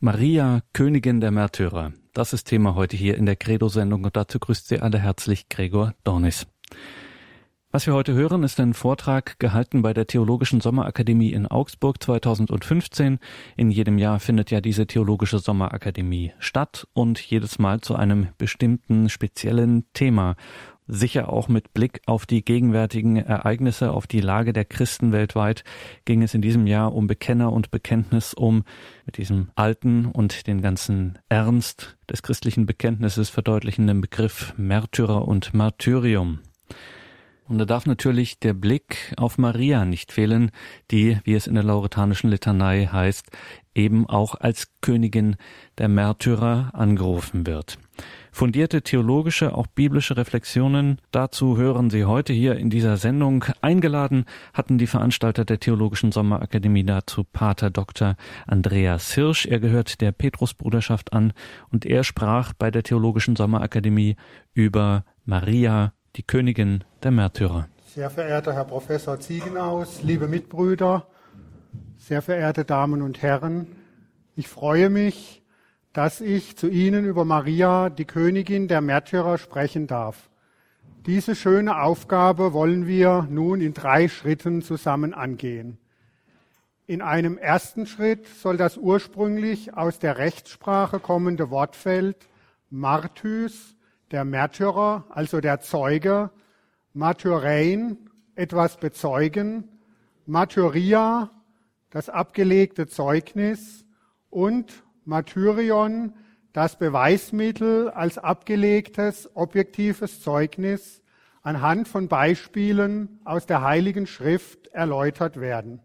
Maria, Königin der Märtyrer. Das ist Thema heute hier in der Credo-Sendung und dazu grüßt Sie alle herzlich Gregor Dornis. Was wir heute hören, ist ein Vortrag gehalten bei der Theologischen Sommerakademie in Augsburg 2015. In jedem Jahr findet ja diese Theologische Sommerakademie statt und jedes Mal zu einem bestimmten speziellen Thema sicher auch mit Blick auf die gegenwärtigen Ereignisse, auf die Lage der Christen weltweit, ging es in diesem Jahr um Bekenner und Bekenntnis, um mit diesem alten und den ganzen Ernst des christlichen Bekenntnisses verdeutlichenden Begriff Märtyrer und Martyrium. Und da darf natürlich der Blick auf Maria nicht fehlen, die, wie es in der lauretanischen Litanei heißt, eben auch als Königin der Märtyrer angerufen wird. Fundierte theologische, auch biblische Reflexionen dazu hören Sie heute hier in dieser Sendung. Eingeladen hatten die Veranstalter der Theologischen Sommerakademie dazu Pater Dr. Andreas Hirsch. Er gehört der Petrusbruderschaft an und er sprach bei der Theologischen Sommerakademie über Maria, die Königin der Märtyrer. Sehr verehrter Herr Professor Ziegenaus, liebe Mitbrüder, sehr verehrte Damen und Herren, ich freue mich, dass ich zu Ihnen über Maria, die Königin der Märtyrer, sprechen darf. Diese schöne Aufgabe wollen wir nun in drei Schritten zusammen angehen. In einem ersten Schritt soll das ursprünglich aus der Rechtssprache kommende Wortfeld Martys, der Märtyrer, also der Zeuge, Martyrein, etwas bezeugen, Martyria, das abgelegte Zeugnis und Martyrion das Beweismittel als abgelegtes objektives Zeugnis anhand von Beispielen aus der Heiligen Schrift erläutert werden.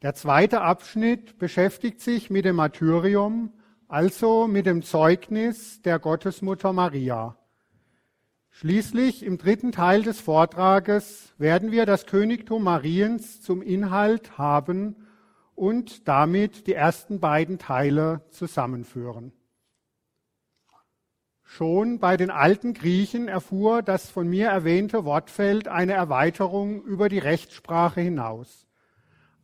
Der zweite Abschnitt beschäftigt sich mit dem Martyrium, also mit dem Zeugnis der Gottesmutter Maria. Schließlich im dritten Teil des Vortrages werden wir das Königtum Mariens zum Inhalt haben und damit die ersten beiden Teile zusammenführen. Schon bei den alten Griechen erfuhr das von mir erwähnte Wortfeld eine Erweiterung über die Rechtssprache hinaus.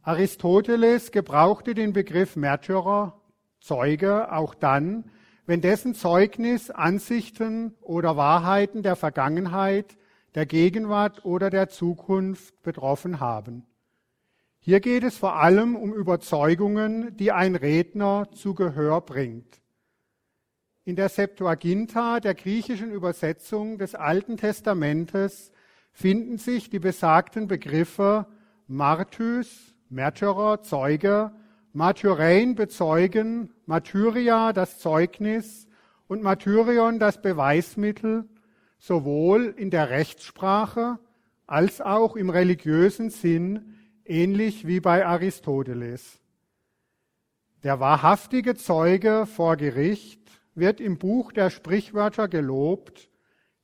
Aristoteles gebrauchte den Begriff Märtyrer, Zeuge, auch dann, wenn dessen Zeugnis Ansichten oder Wahrheiten der Vergangenheit, der Gegenwart oder der Zukunft betroffen haben. Hier geht es vor allem um Überzeugungen, die ein Redner zu Gehör bringt. In der Septuaginta, der griechischen Übersetzung des Alten Testamentes, finden sich die besagten Begriffe Martys, Märtyrer, Zeuge, Martyrein, bezeugen, Martyria, das Zeugnis und Martyrion, das Beweismittel, sowohl in der Rechtssprache als auch im religiösen Sinn ähnlich wie bei Aristoteles. Der wahrhaftige Zeuge vor Gericht wird im Buch der Sprichwörter gelobt,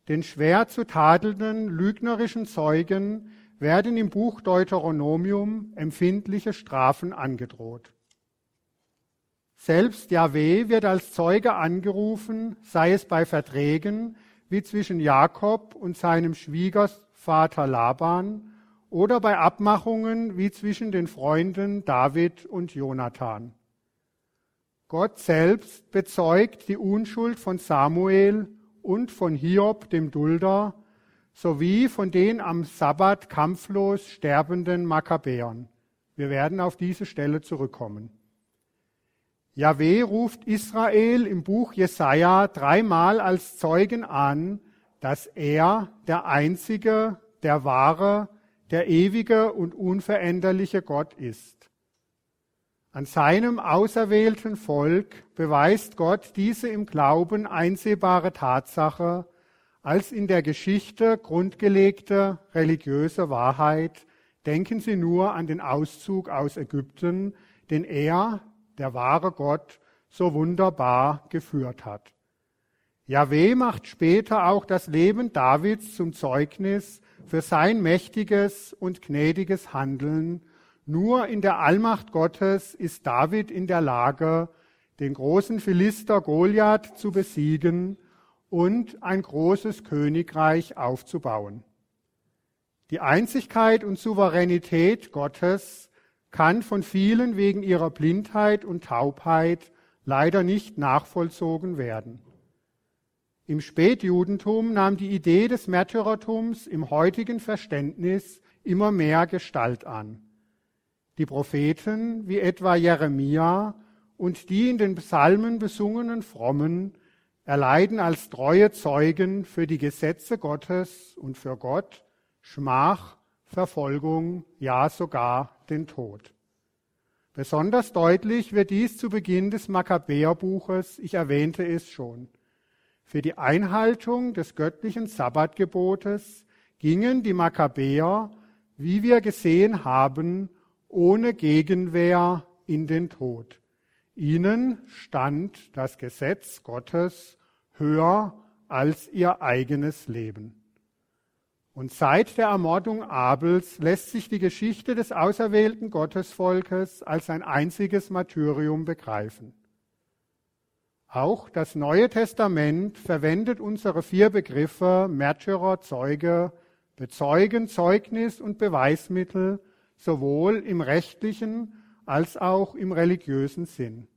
den schwer zu tadelnden lügnerischen Zeugen werden im Buch Deuteronomium empfindliche Strafen angedroht. Selbst Yahweh wird als Zeuge angerufen, sei es bei Verträgen wie zwischen Jakob und seinem Schwiegervater Laban oder bei Abmachungen wie zwischen den Freunden David und Jonathan. Gott selbst bezeugt die Unschuld von Samuel und von Hiob dem Dulder sowie von den am Sabbat kampflos sterbenden Makkabäern. Wir werden auf diese Stelle zurückkommen. Yahweh ruft Israel im Buch Jesaja dreimal als Zeugen an, dass er der einzige, der wahre, der ewige und unveränderliche Gott ist. An seinem auserwählten Volk beweist Gott diese im Glauben einsehbare Tatsache als in der Geschichte grundgelegte religiöse Wahrheit. Denken Sie nur an den Auszug aus Ägypten, den er, der wahre Gott, so wunderbar geführt hat. Yahweh macht später auch das Leben Davids zum Zeugnis für sein mächtiges und gnädiges Handeln. Nur in der Allmacht Gottes ist David in der Lage, den großen Philister Goliath zu besiegen und ein großes Königreich aufzubauen. Die Einzigkeit und Souveränität Gottes kann von vielen wegen ihrer Blindheit und Taubheit leider nicht nachvollzogen werden. Im Spätjudentum nahm die Idee des Märtyrertums im heutigen Verständnis immer mehr Gestalt an. Die Propheten wie etwa Jeremia und die in den Psalmen besungenen Frommen erleiden als treue Zeugen für die Gesetze Gottes und für Gott Schmach, Verfolgung, ja sogar den Tod. Besonders deutlich wird dies zu Beginn des Makkabäerbuches, ich erwähnte es schon. Für die Einhaltung des göttlichen Sabbatgebotes gingen die Makkabäer, wie wir gesehen haben, ohne Gegenwehr in den Tod. Ihnen stand das Gesetz Gottes höher als ihr eigenes Leben. Und seit der Ermordung Abels lässt sich die Geschichte des auserwählten Gottesvolkes als ein einziges Martyrium begreifen. Auch das Neue Testament verwendet unsere vier Begriffe Märtyrer, Zeuge, Bezeugen, Zeugnis und Beweismittel sowohl im rechtlichen als auch im religiösen Sinn.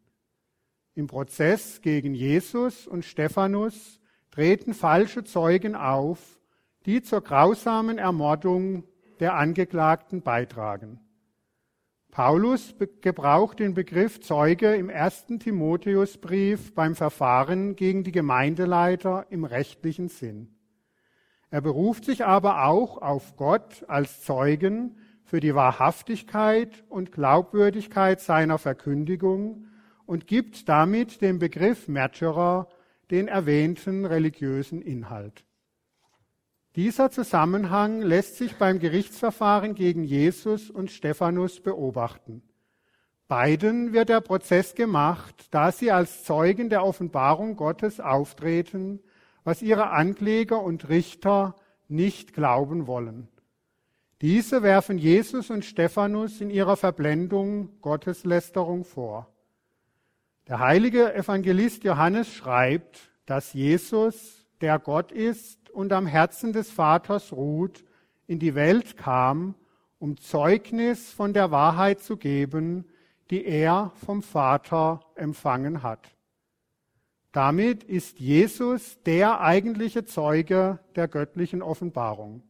Im Prozess gegen Jesus und Stephanus treten falsche Zeugen auf, die zur grausamen Ermordung der Angeklagten beitragen. Paulus gebraucht den Begriff Zeuge im ersten Timotheusbrief beim Verfahren gegen die Gemeindeleiter im rechtlichen Sinn. Er beruft sich aber auch auf Gott als Zeugen für die Wahrhaftigkeit und Glaubwürdigkeit seiner Verkündigung und gibt damit dem Begriff Märtyrer den erwähnten religiösen Inhalt. Dieser Zusammenhang lässt sich beim Gerichtsverfahren gegen Jesus und Stephanus beobachten. Beiden wird der Prozess gemacht, da sie als Zeugen der Offenbarung Gottes auftreten, was ihre Ankläger und Richter nicht glauben wollen. Diese werfen Jesus und Stephanus in ihrer Verblendung Gotteslästerung vor. Der heilige Evangelist Johannes schreibt, dass Jesus, der Gott ist und am Herzen des Vaters ruht, in die Welt kam, um Zeugnis von der Wahrheit zu geben, die er vom Vater empfangen hat. Damit ist Jesus der eigentliche Zeuge der göttlichen Offenbarung.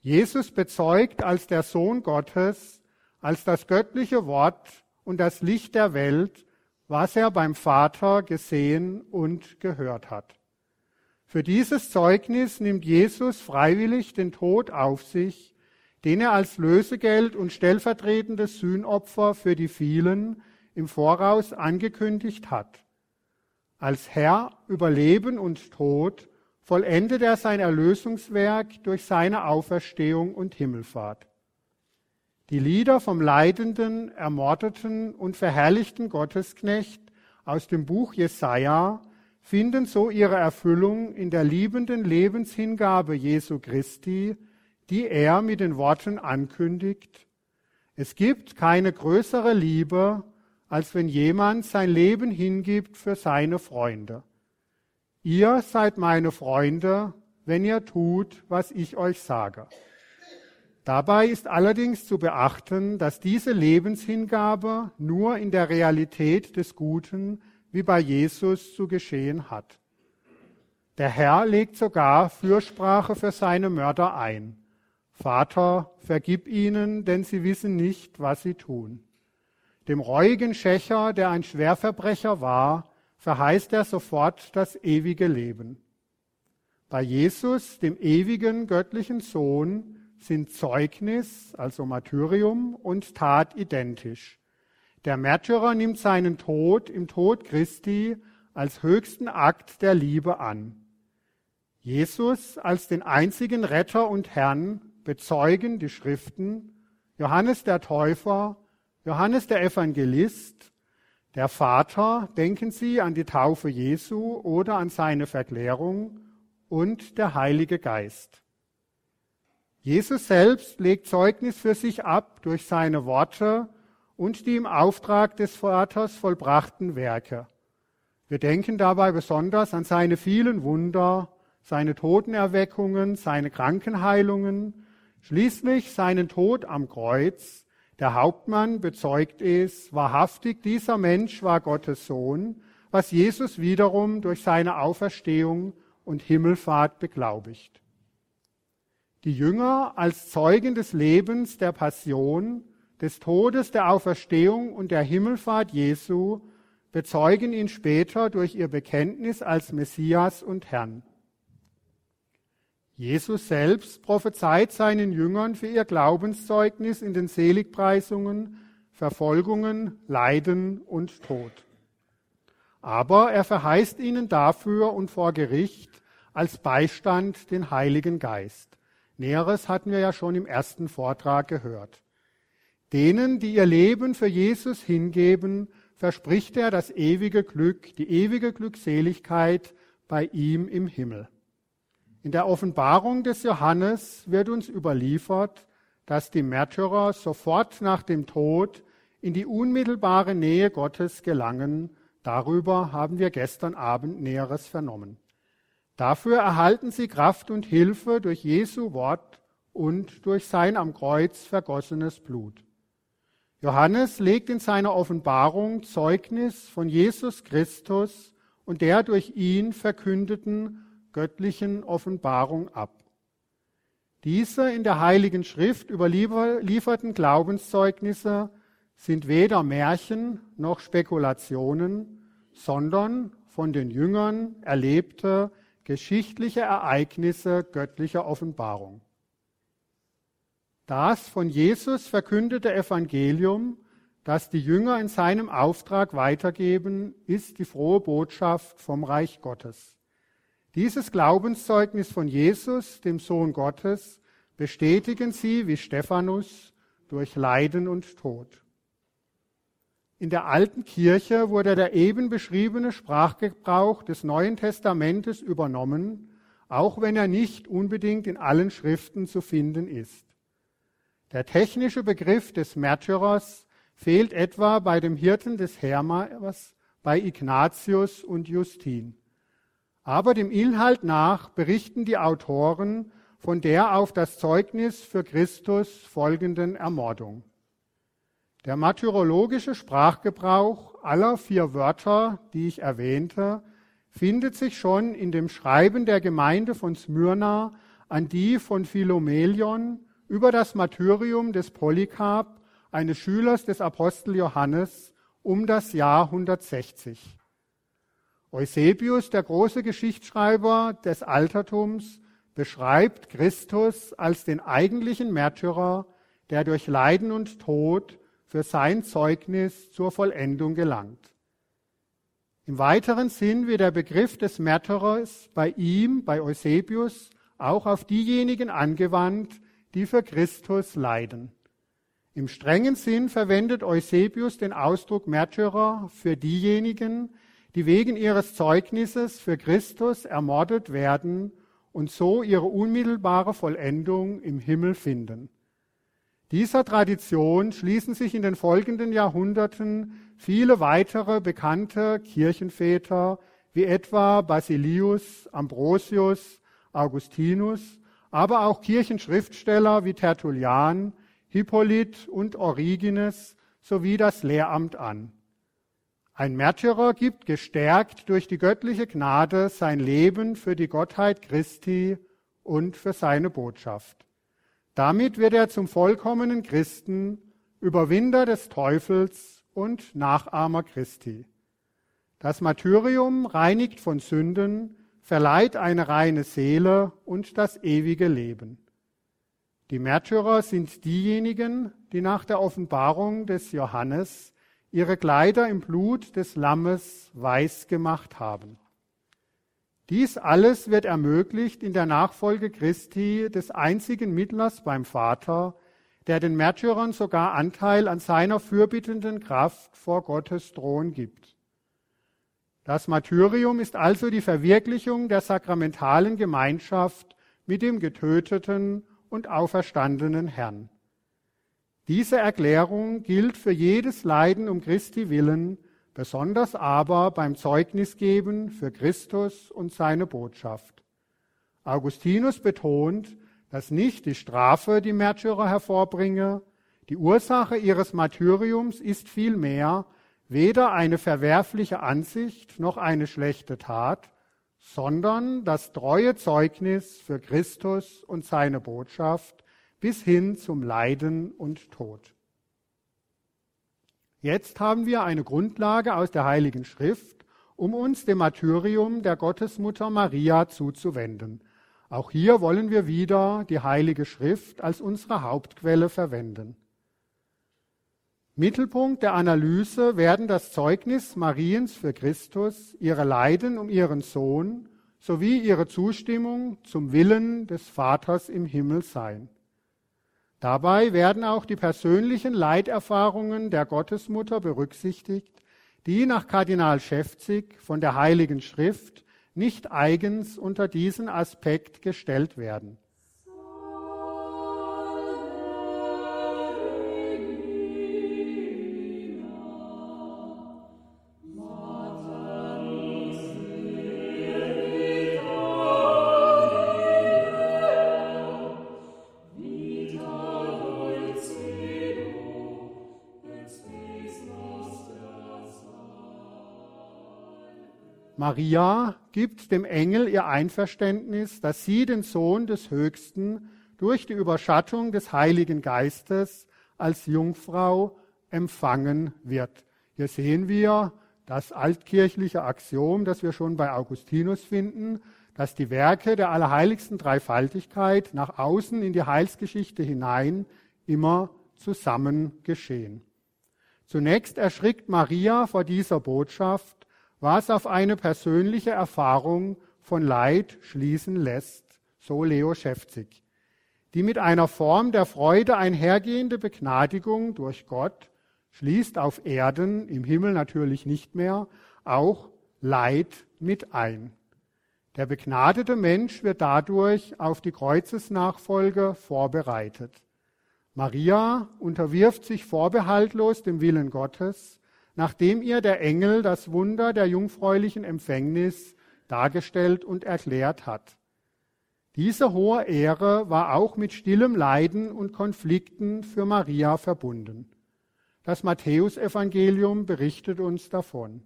Jesus bezeugt als der Sohn Gottes, als das göttliche Wort und das Licht der Welt, was er beim Vater gesehen und gehört hat. Für dieses Zeugnis nimmt Jesus freiwillig den Tod auf sich, den er als Lösegeld und stellvertretendes Sühnopfer für die vielen im Voraus angekündigt hat. Als Herr über Leben und Tod vollendet er sein Erlösungswerk durch seine Auferstehung und Himmelfahrt. Die Lieder vom leidenden, ermordeten und verherrlichten Gottesknecht aus dem Buch Jesaja finden so ihre Erfüllung in der liebenden Lebenshingabe Jesu Christi, die er mit den Worten ankündigt. Es gibt keine größere Liebe, als wenn jemand sein Leben hingibt für seine Freunde. Ihr seid meine Freunde, wenn ihr tut, was ich euch sage. Dabei ist allerdings zu beachten, dass diese Lebenshingabe nur in der Realität des Guten wie bei Jesus zu geschehen hat. Der Herr legt sogar Fürsprache für seine Mörder ein. Vater, vergib ihnen, denn sie wissen nicht, was sie tun. Dem reuigen Schächer, der ein Schwerverbrecher war, verheißt er sofort das ewige Leben. Bei Jesus, dem ewigen göttlichen Sohn, sind Zeugnis, also Martyrium, und Tat identisch. Der Märtyrer nimmt seinen Tod im Tod Christi als höchsten Akt der Liebe an. Jesus als den einzigen Retter und Herrn bezeugen die Schriften, Johannes der Täufer, Johannes der Evangelist, der Vater, denken Sie an die Taufe Jesu oder an seine Verklärung und der Heilige Geist. Jesus selbst legt Zeugnis für sich ab durch seine Worte und die im Auftrag des Vaters vollbrachten Werke. Wir denken dabei besonders an seine vielen Wunder, seine Totenerweckungen, seine Krankenheilungen, schließlich seinen Tod am Kreuz, Der Hauptmann bezeugt es, wahrhaftig, dieser Mensch war Gottes Sohn, was Jesus wiederum durch seine Auferstehung und Himmelfahrt beglaubigt. Die Jünger als Zeugen des Lebens, der Passion, des Todes, der Auferstehung und der Himmelfahrt Jesu bezeugen ihn später durch ihr Bekenntnis als Messias und Herrn. Jesus selbst prophezeit seinen Jüngern für ihr Glaubenszeugnis in den Seligpreisungen, Verfolgungen, Leiden und Tod. Aber er verheißt ihnen dafür und vor Gericht als Beistand den Heiligen Geist. Näheres hatten wir ja schon im ersten Vortrag gehört. Denen, die ihr Leben für Jesus hingeben, verspricht er das ewige Glück, die ewige Glückseligkeit bei ihm im Himmel. In der Offenbarung des Johannes wird uns überliefert, dass die Märtyrer sofort nach dem Tod in die unmittelbare Nähe Gottes gelangen. Darüber haben wir gestern Abend Näheres vernommen. Dafür erhalten sie Kraft und Hilfe durch Jesu Wort und durch sein am Kreuz vergossenes Blut. Johannes legt in seiner Offenbarung Zeugnis von Jesus Christus und der durch ihn verkündeten göttlichen Offenbarung ab. Diese in der Heiligen Schrift überlieferten Glaubenszeugnisse sind weder Märchen noch Spekulationen, sondern von den Jüngern erlebte geschichtliche Ereignisse göttlicher Offenbarung. Das von Jesus verkündete Evangelium, das die Jünger in seinem Auftrag weitergeben, ist die frohe Botschaft vom Reich Gottes. Dieses Glaubenszeugnis von Jesus, dem Sohn Gottes, bestätigen sie wie Stephanus durch Leiden und Tod. In der alten Kirche wurde der eben beschriebene Sprachgebrauch des Neuen Testamentes übernommen, auch wenn er nicht unbedingt in allen Schriften zu finden ist. Der technische Begriff des Märtyrers fehlt etwa bei dem Hirten des Hermas, bei Ignatius und Justin. Aber dem Inhalt nach berichten die Autoren von der auf das Zeugnis für Christus folgenden Ermordung. Der martyrologische Sprachgebrauch aller vier Wörter, die ich erwähnte, findet sich schon in dem Schreiben der Gemeinde von Smyrna an die von Philomelion über das Martyrium des Polycarp, eines Schülers des Apostel Johannes, um das Jahr 160. Eusebius, der große Geschichtsschreiber des Altertums, beschreibt Christus als den eigentlichen Märtyrer, der durch Leiden und Tod für sein Zeugnis zur Vollendung gelangt. Im weiteren Sinn wird der Begriff des Märtyrers bei ihm, bei Eusebius, auch auf diejenigen angewandt, die für Christus leiden. Im strengen Sinn verwendet Eusebius den Ausdruck Märtyrer für diejenigen, die wegen ihres Zeugnisses für Christus ermordet werden und so ihre unmittelbare Vollendung im Himmel finden. Dieser Tradition schließen sich in den folgenden Jahrhunderten viele weitere bekannte Kirchenväter wie etwa Basilius, Ambrosius, Augustinus aber auch Kirchenschriftsteller wie Tertullian, Hippolyt und Origenes sowie das Lehramt an. Ein Märtyrer gibt gestärkt durch die göttliche Gnade sein Leben für die Gottheit Christi und für seine Botschaft. Damit wird er zum vollkommenen Christen, Überwinder des Teufels und Nachahmer Christi. Das Martyrium reinigt von Sünden, verleiht eine reine Seele und das ewige Leben. Die Märtyrer sind diejenigen, die nach der Offenbarung des Johannes ihre Kleider im Blut des Lammes weiß gemacht haben. Dies alles wird ermöglicht in der Nachfolge Christi des einzigen Mittlers beim Vater, der den Märtyrern sogar Anteil an seiner fürbittenden Kraft vor Gottes Thron gibt. Das Martyrium ist also die Verwirklichung der sakramentalen Gemeinschaft mit dem getöteten und auferstandenen Herrn. Diese Erklärung gilt für jedes Leiden um Christi willen, besonders aber beim Zeugnisgeben für Christus und seine Botschaft. Augustinus betont, dass nicht die Strafe die Märtyrer hervorbringe, Die Ursache ihres Martyriums ist vielmehr weder eine verwerfliche Ansicht noch eine schlechte Tat, sondern das treue Zeugnis für Christus und seine Botschaft bis hin zum Leiden und Tod. Jetzt haben wir eine Grundlage aus der Heiligen Schrift, um uns dem Martyrium der Gottesmutter Maria zuzuwenden. Auch hier wollen wir wieder die Heilige Schrift als unsere Hauptquelle verwenden. Mittelpunkt der Analyse werden das Zeugnis Mariens für Christus, ihre Leiden um ihren Sohn sowie ihre Zustimmung zum Willen des Vaters im Himmel sein. Dabei werden auch die persönlichen Leiterfahrungen der Gottesmutter berücksichtigt, die nach Kardinal Schäfzig von der Heiligen Schrift nicht eigens unter diesen Aspekt gestellt werden. Maria gibt dem Engel ihr Einverständnis, dass sie den Sohn des Höchsten durch die Überschattung des Heiligen Geistes als Jungfrau empfangen wird. Hier sehen wir das altkirchliche Axiom, das wir schon bei Augustinus finden, dass die Werke der allerheiligsten Dreifaltigkeit nach außen in die Heilsgeschichte hinein immer zusammen geschehen. Zunächst erschrickt Maria vor dieser Botschaft was auf eine persönliche Erfahrung von Leid schließen lässt, so Leo Schäfzig. Die mit einer Form der Freude einhergehende Begnadigung durch Gott schließt auf Erden, im Himmel natürlich nicht mehr, auch Leid mit ein. Der begnadete Mensch wird dadurch auf die Kreuzesnachfolge vorbereitet. Maria unterwirft sich vorbehaltlos dem Willen Gottes nachdem ihr der Engel das Wunder der jungfräulichen Empfängnis dargestellt und erklärt hat. Diese hohe Ehre war auch mit stillem Leiden und Konflikten für Maria verbunden. Das Matthäusevangelium berichtet uns davon.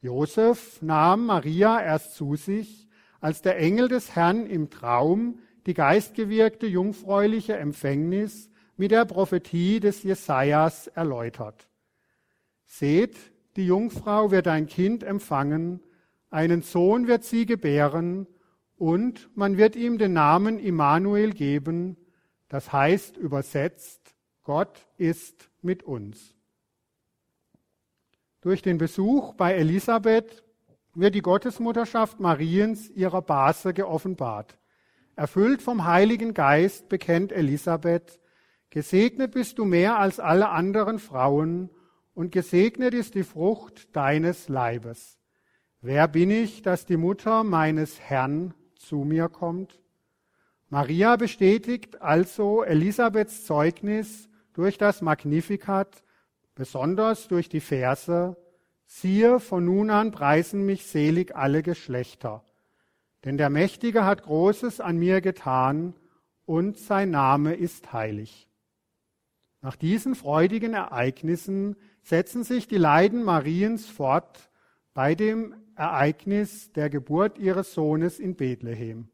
Josef nahm Maria erst zu sich, als der Engel des Herrn im Traum die geistgewirkte jungfräuliche Empfängnis mit der Prophetie des Jesajas erläutert. Seht, die Jungfrau wird ein Kind empfangen, einen Sohn wird sie gebären, und man wird ihm den Namen Immanuel geben, das heißt übersetzt, Gott ist mit uns. Durch den Besuch bei Elisabeth wird die Gottesmutterschaft Mariens ihrer Base geoffenbart. Erfüllt vom Heiligen Geist bekennt Elisabeth, Gesegnet bist du mehr als alle anderen Frauen, und gesegnet ist die Frucht deines Leibes. Wer bin ich, dass die Mutter meines Herrn zu mir kommt? Maria bestätigt also Elisabeths Zeugnis durch das Magnificat, besonders durch die Verse, siehe, von nun an preisen mich selig alle Geschlechter. Denn der Mächtige hat Großes an mir getan und sein Name ist heilig. Nach diesen freudigen Ereignissen setzen sich die Leiden Mariens fort bei dem Ereignis der Geburt ihres Sohnes in Bethlehem.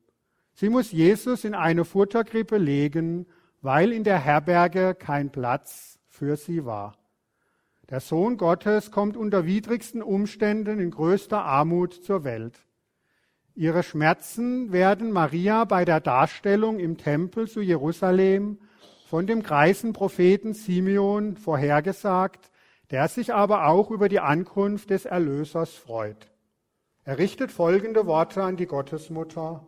Sie muss Jesus in eine Futterkrippe legen, weil in der Herberge kein Platz für sie war. Der Sohn Gottes kommt unter widrigsten Umständen in größter Armut zur Welt. Ihre Schmerzen werden Maria bei der Darstellung im Tempel zu Jerusalem von dem greisen Propheten Simeon vorhergesagt, der sich aber auch über die Ankunft des Erlösers freut. Er richtet folgende Worte an die Gottesmutter.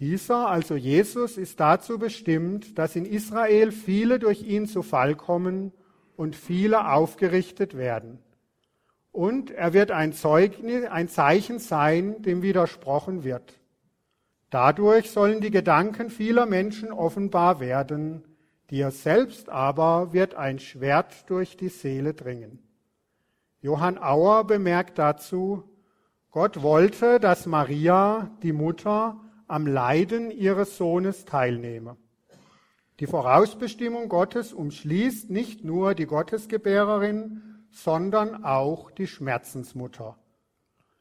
Dieser, also Jesus, ist dazu bestimmt, dass in Israel viele durch ihn zu Fall kommen und viele aufgerichtet werden. Und er wird ein Zeugnis, ein Zeichen sein, dem widersprochen wird. Dadurch sollen die Gedanken vieler Menschen offenbar werden, Dir selbst aber wird ein Schwert durch die Seele dringen. Johann Auer bemerkt dazu, Gott wollte, dass Maria, die Mutter, am Leiden ihres Sohnes teilnehme. Die Vorausbestimmung Gottes umschließt nicht nur die Gottesgebärerin, sondern auch die Schmerzensmutter.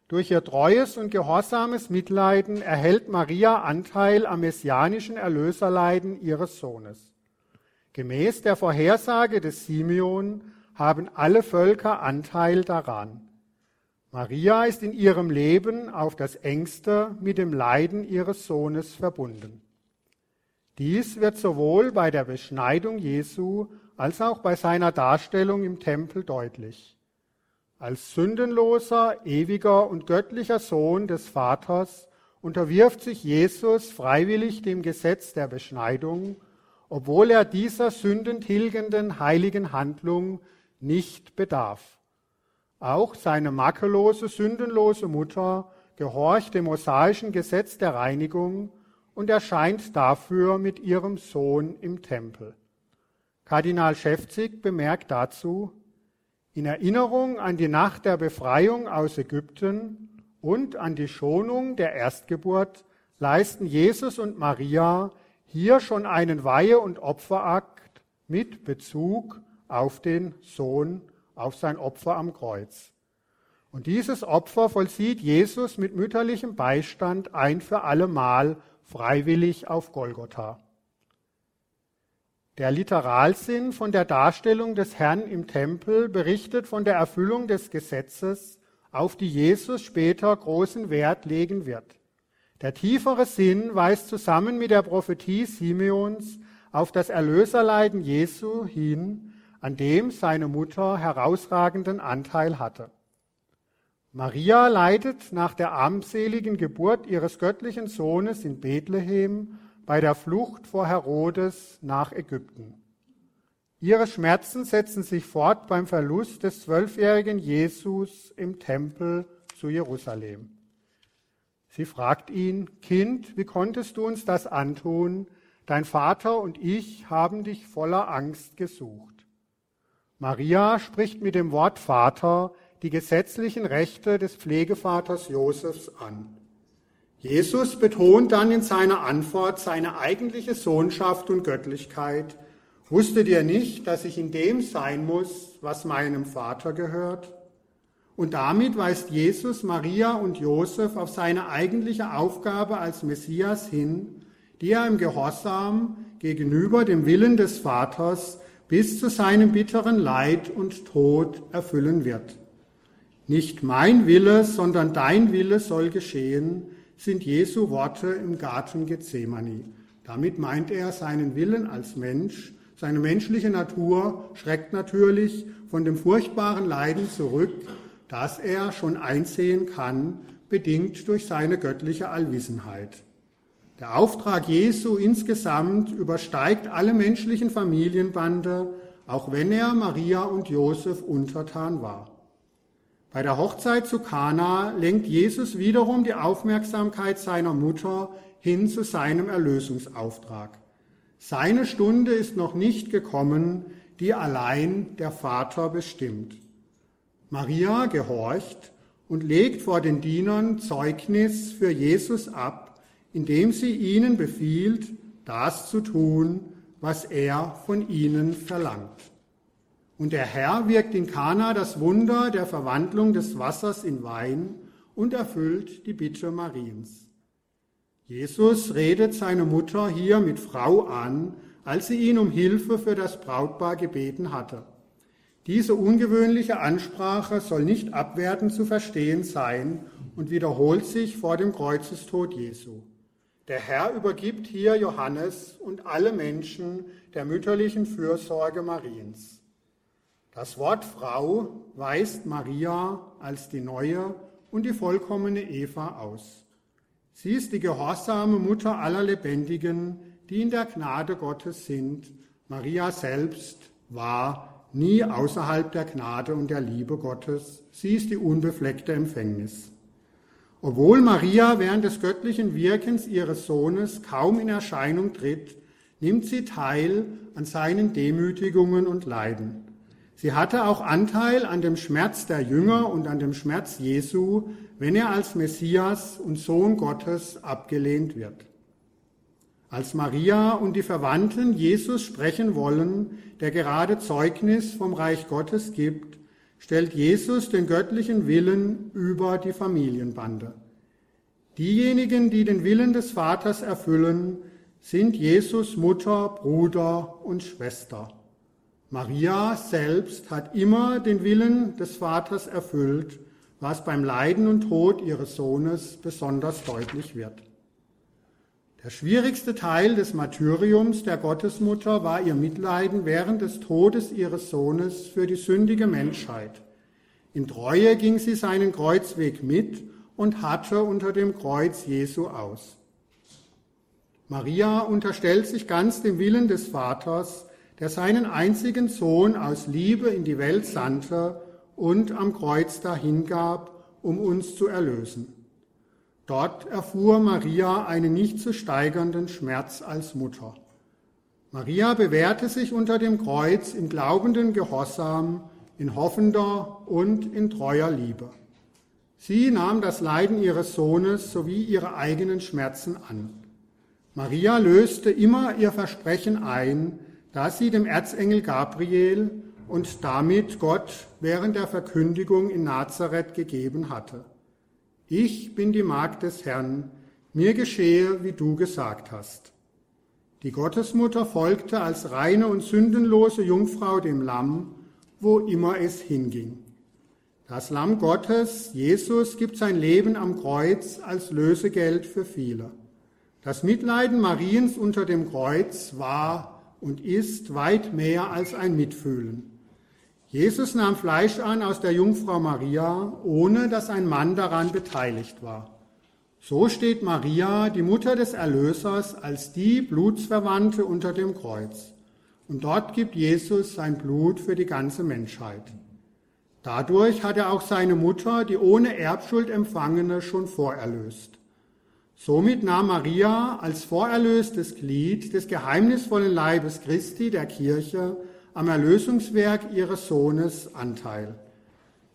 Durch ihr treues und gehorsames Mitleiden erhält Maria Anteil am messianischen Erlöserleiden ihres Sohnes. Gemäß der Vorhersage des Simeon haben alle Völker Anteil daran. Maria ist in ihrem Leben auf das engste mit dem Leiden ihres Sohnes verbunden. Dies wird sowohl bei der Beschneidung Jesu als auch bei seiner Darstellung im Tempel deutlich. Als sündenloser, ewiger und göttlicher Sohn des Vaters unterwirft sich Jesus freiwillig dem Gesetz der Beschneidung, obwohl er dieser sündentilgenden heiligen Handlung nicht bedarf. Auch seine makellose, sündenlose Mutter gehorcht dem mosaischen Gesetz der Reinigung und erscheint dafür mit ihrem Sohn im Tempel. Kardinal Schäfzig bemerkt dazu, in Erinnerung an die Nacht der Befreiung aus Ägypten und an die Schonung der Erstgeburt leisten Jesus und Maria hier schon einen Weihe- und Opferakt mit Bezug auf den Sohn, auf sein Opfer am Kreuz. Und dieses Opfer vollzieht Jesus mit mütterlichem Beistand ein für allemal freiwillig auf Golgotha. Der Literalsinn von der Darstellung des Herrn im Tempel berichtet von der Erfüllung des Gesetzes, auf die Jesus später großen Wert legen wird. Der tiefere Sinn weist zusammen mit der Prophetie Simeons auf das Erlöserleiden Jesu hin, an dem seine Mutter herausragenden Anteil hatte. Maria leidet nach der armseligen Geburt ihres göttlichen Sohnes in Bethlehem bei der Flucht vor Herodes nach Ägypten. Ihre Schmerzen setzen sich fort beim Verlust des zwölfjährigen Jesus im Tempel zu Jerusalem. Sie fragt ihn, Kind, wie konntest du uns das antun? Dein Vater und ich haben dich voller Angst gesucht. Maria spricht mit dem Wort Vater die gesetzlichen Rechte des Pflegevaters Josefs an. Jesus betont dann in seiner Antwort seine eigentliche Sohnschaft und Göttlichkeit. Wusstet ihr nicht, dass ich in dem sein muss, was meinem Vater gehört? Und damit weist Jesus Maria und Josef auf seine eigentliche Aufgabe als Messias hin, die er im Gehorsam gegenüber dem Willen des Vaters bis zu seinem bitteren Leid und Tod erfüllen wird. Nicht mein Wille, sondern dein Wille soll geschehen, sind Jesu Worte im Garten Gethsemane. Damit meint er seinen Willen als Mensch. Seine menschliche Natur schreckt natürlich von dem furchtbaren Leiden zurück, das er schon einsehen kann, bedingt durch seine göttliche Allwissenheit. Der Auftrag Jesu insgesamt übersteigt alle menschlichen Familienbande, auch wenn er Maria und Josef untertan war. Bei der Hochzeit zu Kana lenkt Jesus wiederum die Aufmerksamkeit seiner Mutter hin zu seinem Erlösungsauftrag. Seine Stunde ist noch nicht gekommen, die allein der Vater bestimmt. Maria gehorcht und legt vor den Dienern Zeugnis für Jesus ab, indem sie ihnen befiehlt, das zu tun, was er von ihnen verlangt. Und der Herr wirkt in Kana das Wunder der Verwandlung des Wassers in Wein und erfüllt die Bitte Mariens. Jesus redet seine Mutter hier mit Frau an, als sie ihn um Hilfe für das Brautpaar gebeten hatte. Diese ungewöhnliche Ansprache soll nicht abwertend zu verstehen sein und wiederholt sich vor dem Kreuzestod Jesu. Der Herr übergibt hier Johannes und alle Menschen der mütterlichen Fürsorge Mariens. Das Wort Frau weist Maria als die neue und die vollkommene Eva aus. Sie ist die gehorsame Mutter aller Lebendigen, die in der Gnade Gottes sind. Maria selbst war nie außerhalb der Gnade und der Liebe Gottes. Sie ist die unbefleckte Empfängnis. Obwohl Maria während des göttlichen Wirkens ihres Sohnes kaum in Erscheinung tritt, nimmt sie teil an seinen Demütigungen und Leiden. Sie hatte auch Anteil an dem Schmerz der Jünger und an dem Schmerz Jesu, wenn er als Messias und Sohn Gottes abgelehnt wird. Als Maria und die Verwandten Jesus sprechen wollen, der gerade Zeugnis vom Reich Gottes gibt, stellt Jesus den göttlichen Willen über die Familienbande. Diejenigen, die den Willen des Vaters erfüllen, sind Jesus Mutter, Bruder und Schwester. Maria selbst hat immer den Willen des Vaters erfüllt, was beim Leiden und Tod ihres Sohnes besonders deutlich wird. Der schwierigste Teil des Martyriums der Gottesmutter war ihr Mitleiden während des Todes ihres Sohnes für die sündige Menschheit. In Treue ging sie seinen Kreuzweg mit und hatte unter dem Kreuz Jesu aus. Maria unterstellt sich ganz dem Willen des Vaters, der seinen einzigen Sohn aus Liebe in die Welt sandte und am Kreuz dahingab, um uns zu erlösen. Dort erfuhr Maria einen nicht zu steigernden Schmerz als Mutter. Maria bewährte sich unter dem Kreuz im glaubenden Gehorsam, in hoffender und in treuer Liebe. Sie nahm das Leiden ihres Sohnes sowie ihre eigenen Schmerzen an. Maria löste immer ihr Versprechen ein, das sie dem Erzengel Gabriel und damit Gott während der Verkündigung in Nazareth gegeben hatte. Ich bin die Magd des Herrn, mir geschehe, wie du gesagt hast. Die Gottesmutter folgte als reine und sündenlose Jungfrau dem Lamm, wo immer es hinging. Das Lamm Gottes, Jesus, gibt sein Leben am Kreuz als Lösegeld für viele. Das Mitleiden Mariens unter dem Kreuz war und ist weit mehr als ein Mitfühlen. Jesus nahm Fleisch an aus der Jungfrau Maria, ohne dass ein Mann daran beteiligt war. So steht Maria, die Mutter des Erlösers, als die Blutsverwandte unter dem Kreuz. Und dort gibt Jesus sein Blut für die ganze Menschheit. Dadurch hat er auch seine Mutter, die ohne Erbschuld empfangene, schon vorerlöst. Somit nahm Maria als vorerlöstes Glied des geheimnisvollen Leibes Christi der Kirche am Erlösungswerk ihres Sohnes Anteil.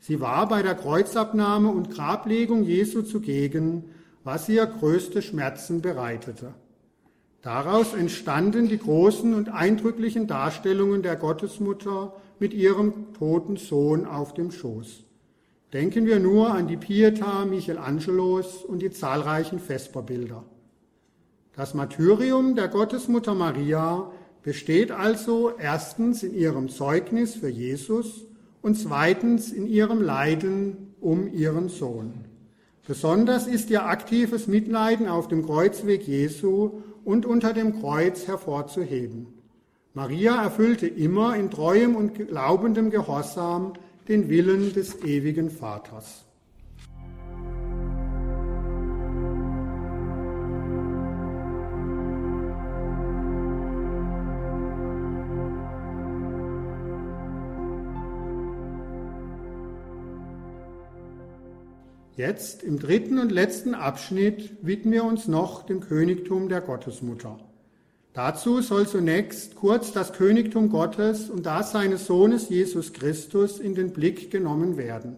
Sie war bei der Kreuzabnahme und Grablegung Jesu zugegen, was ihr größte Schmerzen bereitete. Daraus entstanden die großen und eindrücklichen Darstellungen der Gottesmutter mit ihrem toten Sohn auf dem Schoß. Denken wir nur an die Pieta Michelangelos und die zahlreichen Vesperbilder. Das Martyrium der Gottesmutter Maria besteht also erstens in ihrem Zeugnis für Jesus und zweitens in ihrem Leiden um ihren Sohn. Besonders ist ihr aktives Mitleiden auf dem Kreuzweg Jesu und unter dem Kreuz hervorzuheben. Maria erfüllte immer in treuem und glaubendem Gehorsam den Willen des ewigen Vaters. Jetzt im dritten und letzten Abschnitt widmen wir uns noch dem Königtum der Gottesmutter. Dazu soll zunächst kurz das Königtum Gottes und das seines Sohnes Jesus Christus in den Blick genommen werden.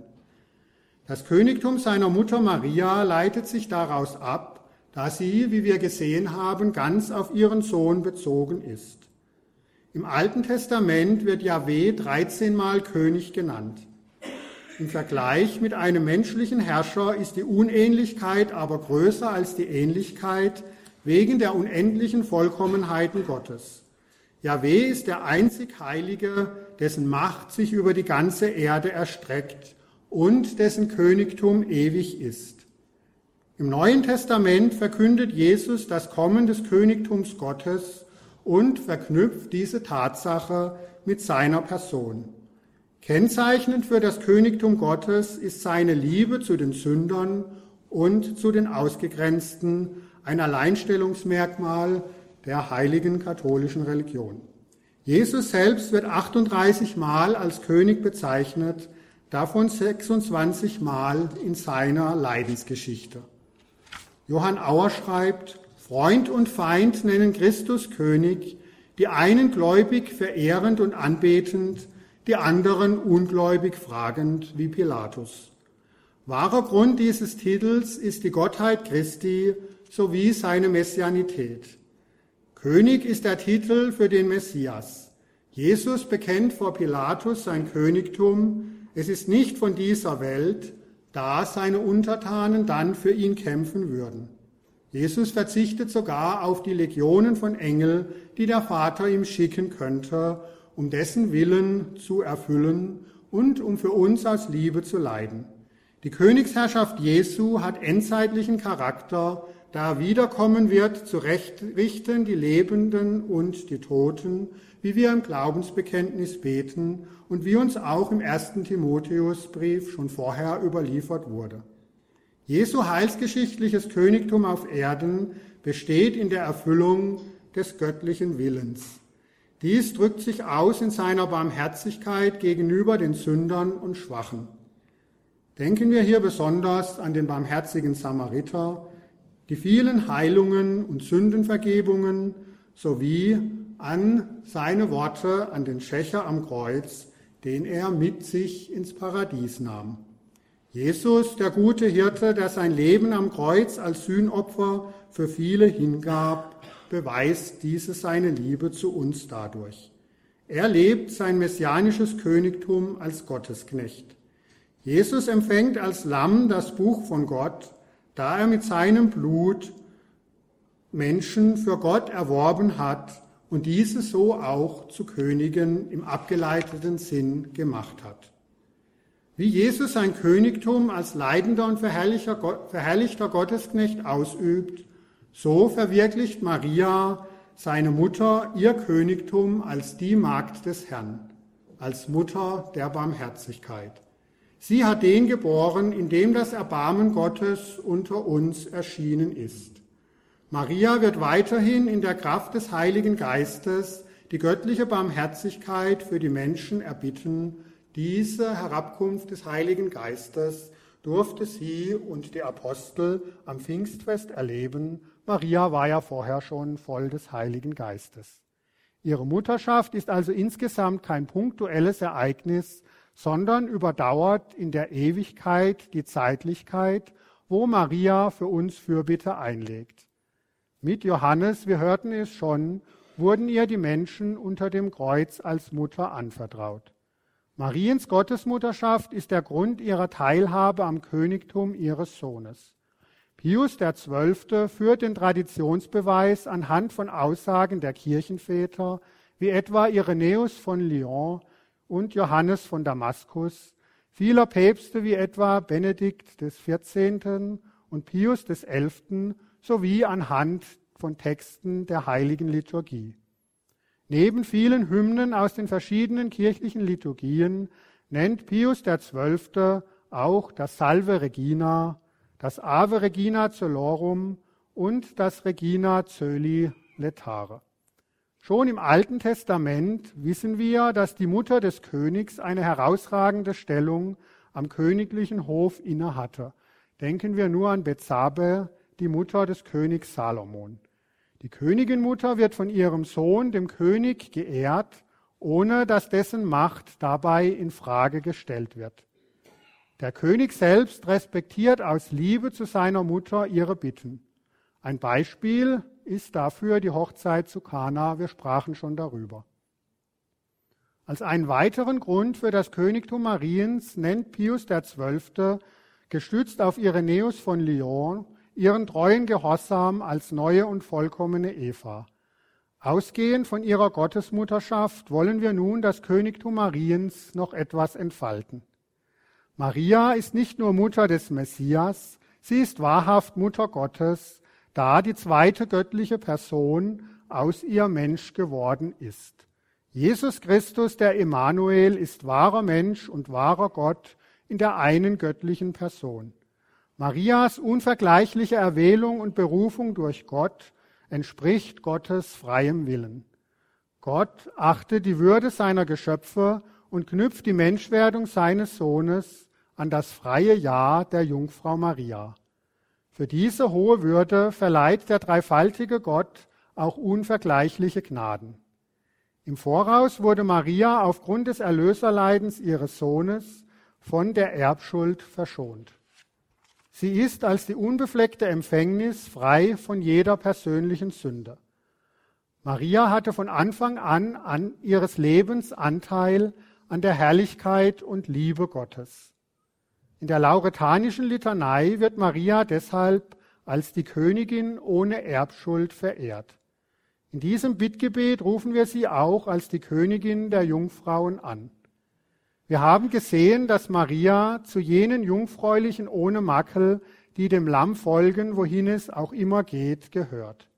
Das Königtum seiner Mutter Maria leitet sich daraus ab, da sie, wie wir gesehen haben, ganz auf ihren Sohn bezogen ist. Im Alten Testament wird Yahweh 13 Mal König genannt. Im Vergleich mit einem menschlichen Herrscher ist die Unähnlichkeit aber größer als die Ähnlichkeit, wegen der unendlichen Vollkommenheiten Gottes. Yahweh ist der einzig Heilige, dessen Macht sich über die ganze Erde erstreckt und dessen Königtum ewig ist. Im Neuen Testament verkündet Jesus das Kommen des Königtums Gottes und verknüpft diese Tatsache mit seiner Person. Kennzeichnend für das Königtum Gottes ist seine Liebe zu den Sündern und zu den Ausgegrenzten, ein Alleinstellungsmerkmal der heiligen katholischen Religion. Jesus selbst wird 38 Mal als König bezeichnet, davon 26 Mal in seiner Leidensgeschichte. Johann Auer schreibt, Freund und Feind nennen Christus König, die einen gläubig verehrend und anbetend, die anderen ungläubig fragend wie Pilatus. Wahrer Grund dieses Titels ist die Gottheit Christi sowie seine Messianität. König ist der Titel für den Messias. Jesus bekennt vor Pilatus sein Königtum. Es ist nicht von dieser Welt, da seine Untertanen dann für ihn kämpfen würden. Jesus verzichtet sogar auf die Legionen von Engel, die der Vater ihm schicken könnte, um dessen Willen zu erfüllen und um für uns aus Liebe zu leiden. Die Königsherrschaft Jesu hat endzeitlichen Charakter, da er wiederkommen wird, zu richten die Lebenden und die Toten, wie wir im Glaubensbekenntnis beten und wie uns auch im ersten Timotheusbrief schon vorher überliefert wurde. Jesu heilsgeschichtliches Königtum auf Erden besteht in der Erfüllung des göttlichen Willens. Dies drückt sich aus in seiner Barmherzigkeit gegenüber den Sündern und Schwachen. Denken wir hier besonders an den barmherzigen Samariter, die vielen Heilungen und Sündenvergebungen sowie an seine Worte an den Schächer am Kreuz, den er mit sich ins Paradies nahm. Jesus, der gute Hirte, der sein Leben am Kreuz als Sühnopfer für viele hingab, beweist diese seine Liebe zu uns dadurch. Er lebt sein messianisches Königtum als Gottesknecht. Jesus empfängt als Lamm das Buch von Gott, da er mit seinem Blut Menschen für Gott erworben hat und diese so auch zu Königen im abgeleiteten Sinn gemacht hat. Wie Jesus sein Königtum als leidender und verherrlichter Gottesknecht ausübt, so verwirklicht Maria, seine Mutter, ihr Königtum als die Magd des Herrn, als Mutter der Barmherzigkeit. Sie hat den geboren, in dem das Erbarmen Gottes unter uns erschienen ist. Maria wird weiterhin in der Kraft des Heiligen Geistes die göttliche Barmherzigkeit für die Menschen erbitten, diese Herabkunft des Heiligen Geistes durfte sie und die Apostel am Pfingstfest erleben. Maria war ja vorher schon voll des Heiligen Geistes. Ihre Mutterschaft ist also insgesamt kein punktuelles Ereignis, sondern überdauert in der Ewigkeit die Zeitlichkeit, wo Maria für uns Fürbitte einlegt. Mit Johannes, wir hörten es schon, wurden ihr die Menschen unter dem Kreuz als Mutter anvertraut. Mariens Gottesmutterschaft ist der Grund ihrer Teilhabe am Königtum ihres Sohnes. Pius XII. führt den Traditionsbeweis anhand von Aussagen der Kirchenväter, wie etwa Irenäus von Lyon und Johannes von Damaskus, vieler Päpste wie etwa Benedikt XIV. und Pius XI. sowie anhand von Texten der heiligen Liturgie. Neben vielen Hymnen aus den verschiedenen kirchlichen Liturgien nennt Pius XII. auch das Salve Regina, das Ave Regina Celorum und das Regina Coeli Letare. Schon im Alten Testament wissen wir, dass die Mutter des Königs eine herausragende Stellung am königlichen Hof innehatte. Denken wir nur an Betsabe, die Mutter des Königs Salomon. Die Königinmutter wird von ihrem Sohn, dem König, geehrt, ohne dass dessen Macht dabei in Frage gestellt wird. Der König selbst respektiert aus Liebe zu seiner Mutter ihre Bitten. Ein Beispiel ist dafür die Hochzeit zu Kana. Wir sprachen schon darüber. Als einen weiteren Grund für das Königtum Mariens nennt Pius XII., gestützt auf Irenäus von Lyon, ihren treuen Gehorsam als neue und vollkommene Eva. Ausgehend von ihrer Gottesmutterschaft wollen wir nun das Königtum Mariens noch etwas entfalten. Maria ist nicht nur Mutter des Messias, sie ist wahrhaft Mutter Gottes, da die zweite göttliche Person aus ihr Mensch geworden ist. Jesus Christus, der Emmanuel, ist wahrer Mensch und wahrer Gott in der einen göttlichen Person. Marias unvergleichliche Erwählung und Berufung durch Gott entspricht Gottes freiem Willen. Gott achtet die Würde seiner Geschöpfe und knüpft die Menschwerdung seines Sohnes an das freie Ja der Jungfrau Maria. Für diese hohe Würde verleiht der dreifaltige Gott auch unvergleichliche Gnaden. Im Voraus wurde Maria aufgrund des Erlöserleidens ihres Sohnes von der Erbschuld verschont. Sie ist als die unbefleckte Empfängnis frei von jeder persönlichen Sünde. Maria hatte von Anfang an, an ihres Lebens Anteil an der Herrlichkeit und Liebe Gottes. In der lauretanischen Litanei wird Maria deshalb als die Königin ohne Erbschuld verehrt. In diesem Bittgebet rufen wir sie auch als die Königin der Jungfrauen an. Wir haben gesehen, dass Maria zu jenen Jungfräulichen ohne Makel, die dem Lamm folgen, wohin es auch immer geht, gehört.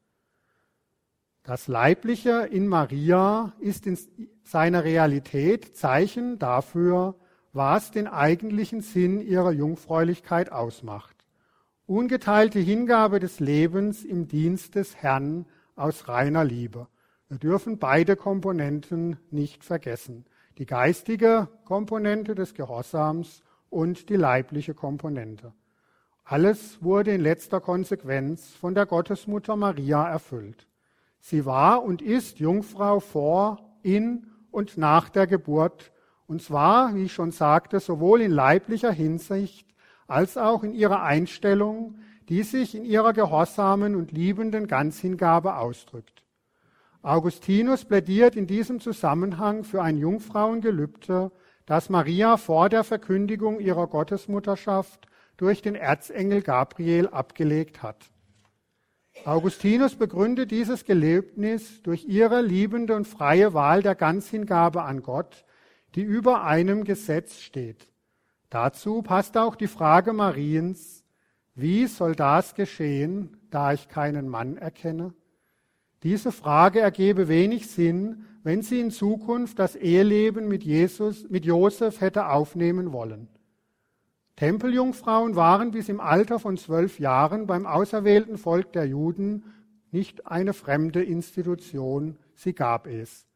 Das Leibliche in Maria ist in seiner Realität Zeichen dafür, was den eigentlichen Sinn ihrer Jungfräulichkeit ausmacht. Ungeteilte Hingabe des Lebens im Dienst des Herrn aus reiner Liebe. Wir dürfen beide Komponenten nicht vergessen. Die geistige Komponente des Gehorsams und die leibliche Komponente. Alles wurde in letzter Konsequenz von der Gottesmutter Maria erfüllt. Sie war und ist Jungfrau vor, in und nach der Geburt, und zwar, wie ich schon sagte, sowohl in leiblicher Hinsicht als auch in ihrer Einstellung, die sich in ihrer gehorsamen und liebenden Ganzhingabe ausdrückt. Augustinus plädiert in diesem Zusammenhang für ein Jungfrauengelübde, das Maria vor der Verkündigung ihrer Gottesmutterschaft durch den Erzengel Gabriel abgelegt hat. Augustinus begründet dieses Gelöbnis durch ihre liebende und freie Wahl der Ganzhingabe an Gott, die über einem Gesetz steht. Dazu passt auch die Frage Mariens, wie soll das geschehen, da ich keinen Mann erkenne? Diese Frage ergebe wenig Sinn, wenn sie in Zukunft das Eheleben mit Jesus, mit Josef hätte aufnehmen wollen. Tempeljungfrauen waren bis im Alter von zwölf Jahren beim auserwählten Volk der Juden nicht eine fremde Institution, sie gab es.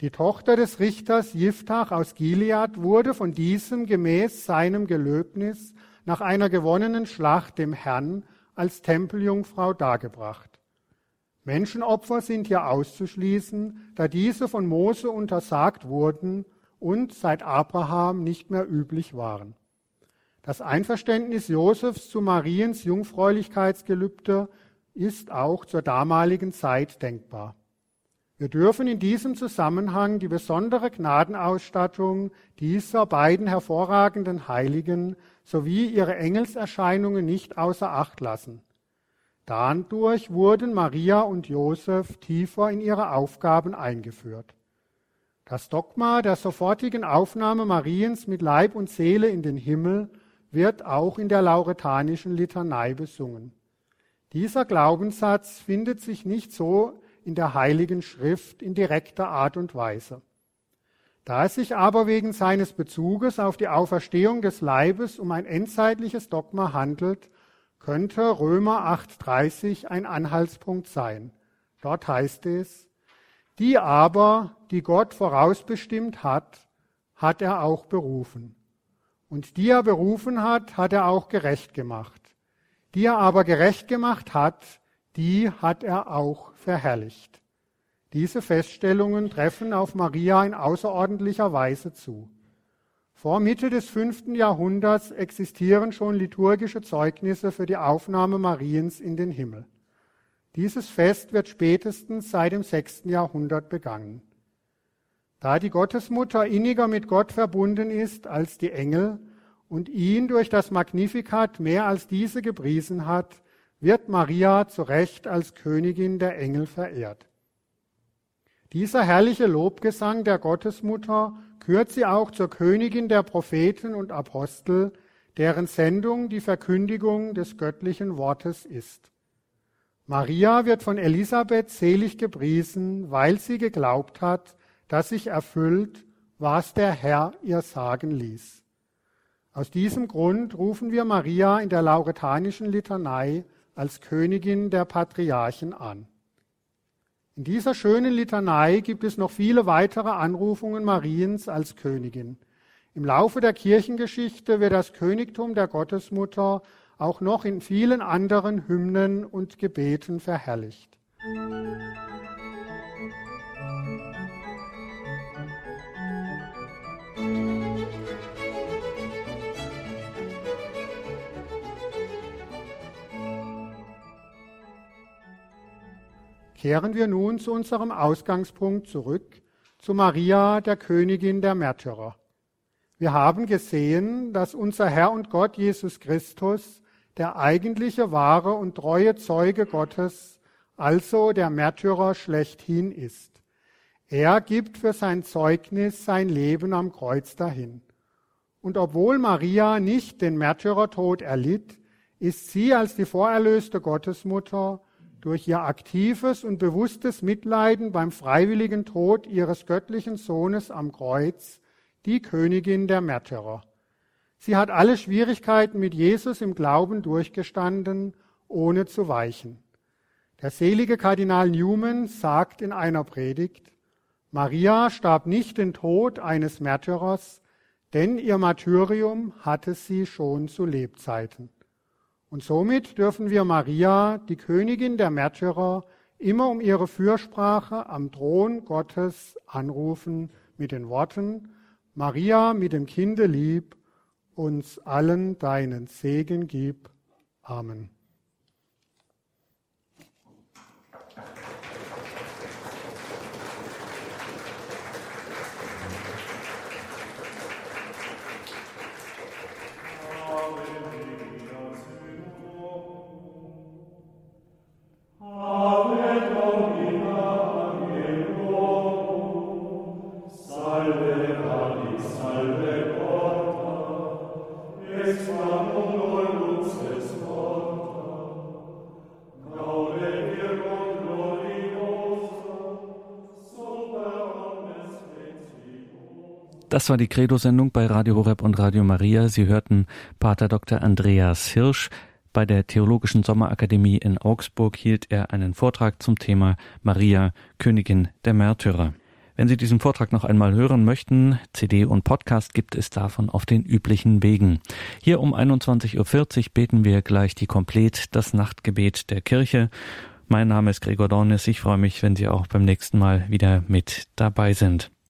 Die Tochter des Richters Jiftach aus Gilead wurde von diesem gemäß seinem Gelöbnis nach einer gewonnenen Schlacht dem Herrn als Tempeljungfrau dargebracht. Menschenopfer sind hier auszuschließen, da diese von Mose untersagt wurden und seit Abraham nicht mehr üblich waren. Das Einverständnis Josefs zu Mariens Jungfräulichkeitsgelübde ist auch zur damaligen Zeit denkbar. Wir dürfen in diesem Zusammenhang die besondere Gnadenausstattung dieser beiden hervorragenden Heiligen sowie ihre Engelserscheinungen nicht außer Acht lassen. Dadurch wurden Maria und Josef tiefer in ihre Aufgaben eingeführt. Das Dogma der sofortigen Aufnahme Mariens mit Leib und Seele in den Himmel wird auch in der lauretanischen Litanei besungen. Dieser Glaubenssatz findet sich nicht so in der Heiligen Schrift in direkter Art und Weise. Da es sich aber wegen seines Bezuges auf die Auferstehung des Leibes um ein endzeitliches Dogma handelt, könnte Römer 8.30 ein Anhaltspunkt sein. Dort heißt es, die aber, die Gott vorausbestimmt hat, hat er auch berufen. Und die er berufen hat, hat er auch gerecht gemacht. Die er aber gerecht gemacht hat, die hat er auch verherrlicht. Diese Feststellungen treffen auf Maria in außerordentlicher Weise zu. Vor Mitte des fünften Jahrhunderts existieren schon liturgische Zeugnisse für die Aufnahme Mariens in den Himmel. Dieses Fest wird spätestens seit dem sechsten Jahrhundert begangen. Da die Gottesmutter inniger mit Gott verbunden ist als die Engel und ihn durch das Magnificat mehr als diese gepriesen hat, wird Maria zu Recht als Königin der Engel verehrt. Dieser herrliche Lobgesang der Gottesmutter kürt sie auch zur Königin der Propheten und Apostel, deren Sendung die Verkündigung des göttlichen Wortes ist. Maria wird von Elisabeth selig gepriesen, weil sie geglaubt hat, dass sich erfüllt, was der Herr ihr sagen ließ. Aus diesem Grund rufen wir Maria in der lauretanischen Litanei als Königin der Patriarchen an. In dieser schönen Litanei gibt es noch viele weitere Anrufungen Mariens als Königin. Im Laufe der Kirchengeschichte wird das Königtum der Gottesmutter auch noch in vielen anderen Hymnen und Gebeten verherrlicht. Kehren wir nun zu unserem Ausgangspunkt zurück, zu Maria, der Königin der Märtyrer. Wir haben gesehen, dass unser Herr und Gott Jesus Christus der eigentliche wahre und treue Zeuge Gottes, also der Märtyrer schlechthin ist. Er gibt für sein Zeugnis sein Leben am Kreuz dahin. Und obwohl Maria nicht den Märtyrertod erlitt, ist sie als die vorerlöste Gottesmutter durch ihr aktives und bewusstes Mitleiden beim freiwilligen Tod ihres göttlichen Sohnes am Kreuz die Königin der Märtyrer. Sie hat alle Schwierigkeiten mit Jesus im Glauben durchgestanden, ohne zu weichen. Der selige Kardinal Newman sagt in einer Predigt, Maria starb nicht den Tod eines Märtyrers, denn ihr Martyrium hatte sie schon zu Lebzeiten. Und somit dürfen wir Maria, die Königin der Märtyrer, immer um ihre Fürsprache am Thron Gottes anrufen mit den Worten, Maria mit dem Kinde lieb, uns allen deinen Segen gib. Amen. Das war die Credo-Sendung bei Radio Horeb und Radio Maria. Sie hörten Pater Dr. Andreas Hirsch. Bei der Theologischen Sommerakademie in Augsburg hielt er einen Vortrag zum Thema Maria, Königin der Märtyrer. Wenn Sie diesen Vortrag noch einmal hören möchten, CD und Podcast gibt es davon auf den üblichen Wegen. Hier um 21.40 Uhr beten wir gleich die Komplett, das Nachtgebet der Kirche. Mein Name ist Gregor Dornis. Ich freue mich, wenn Sie auch beim nächsten Mal wieder mit dabei sind.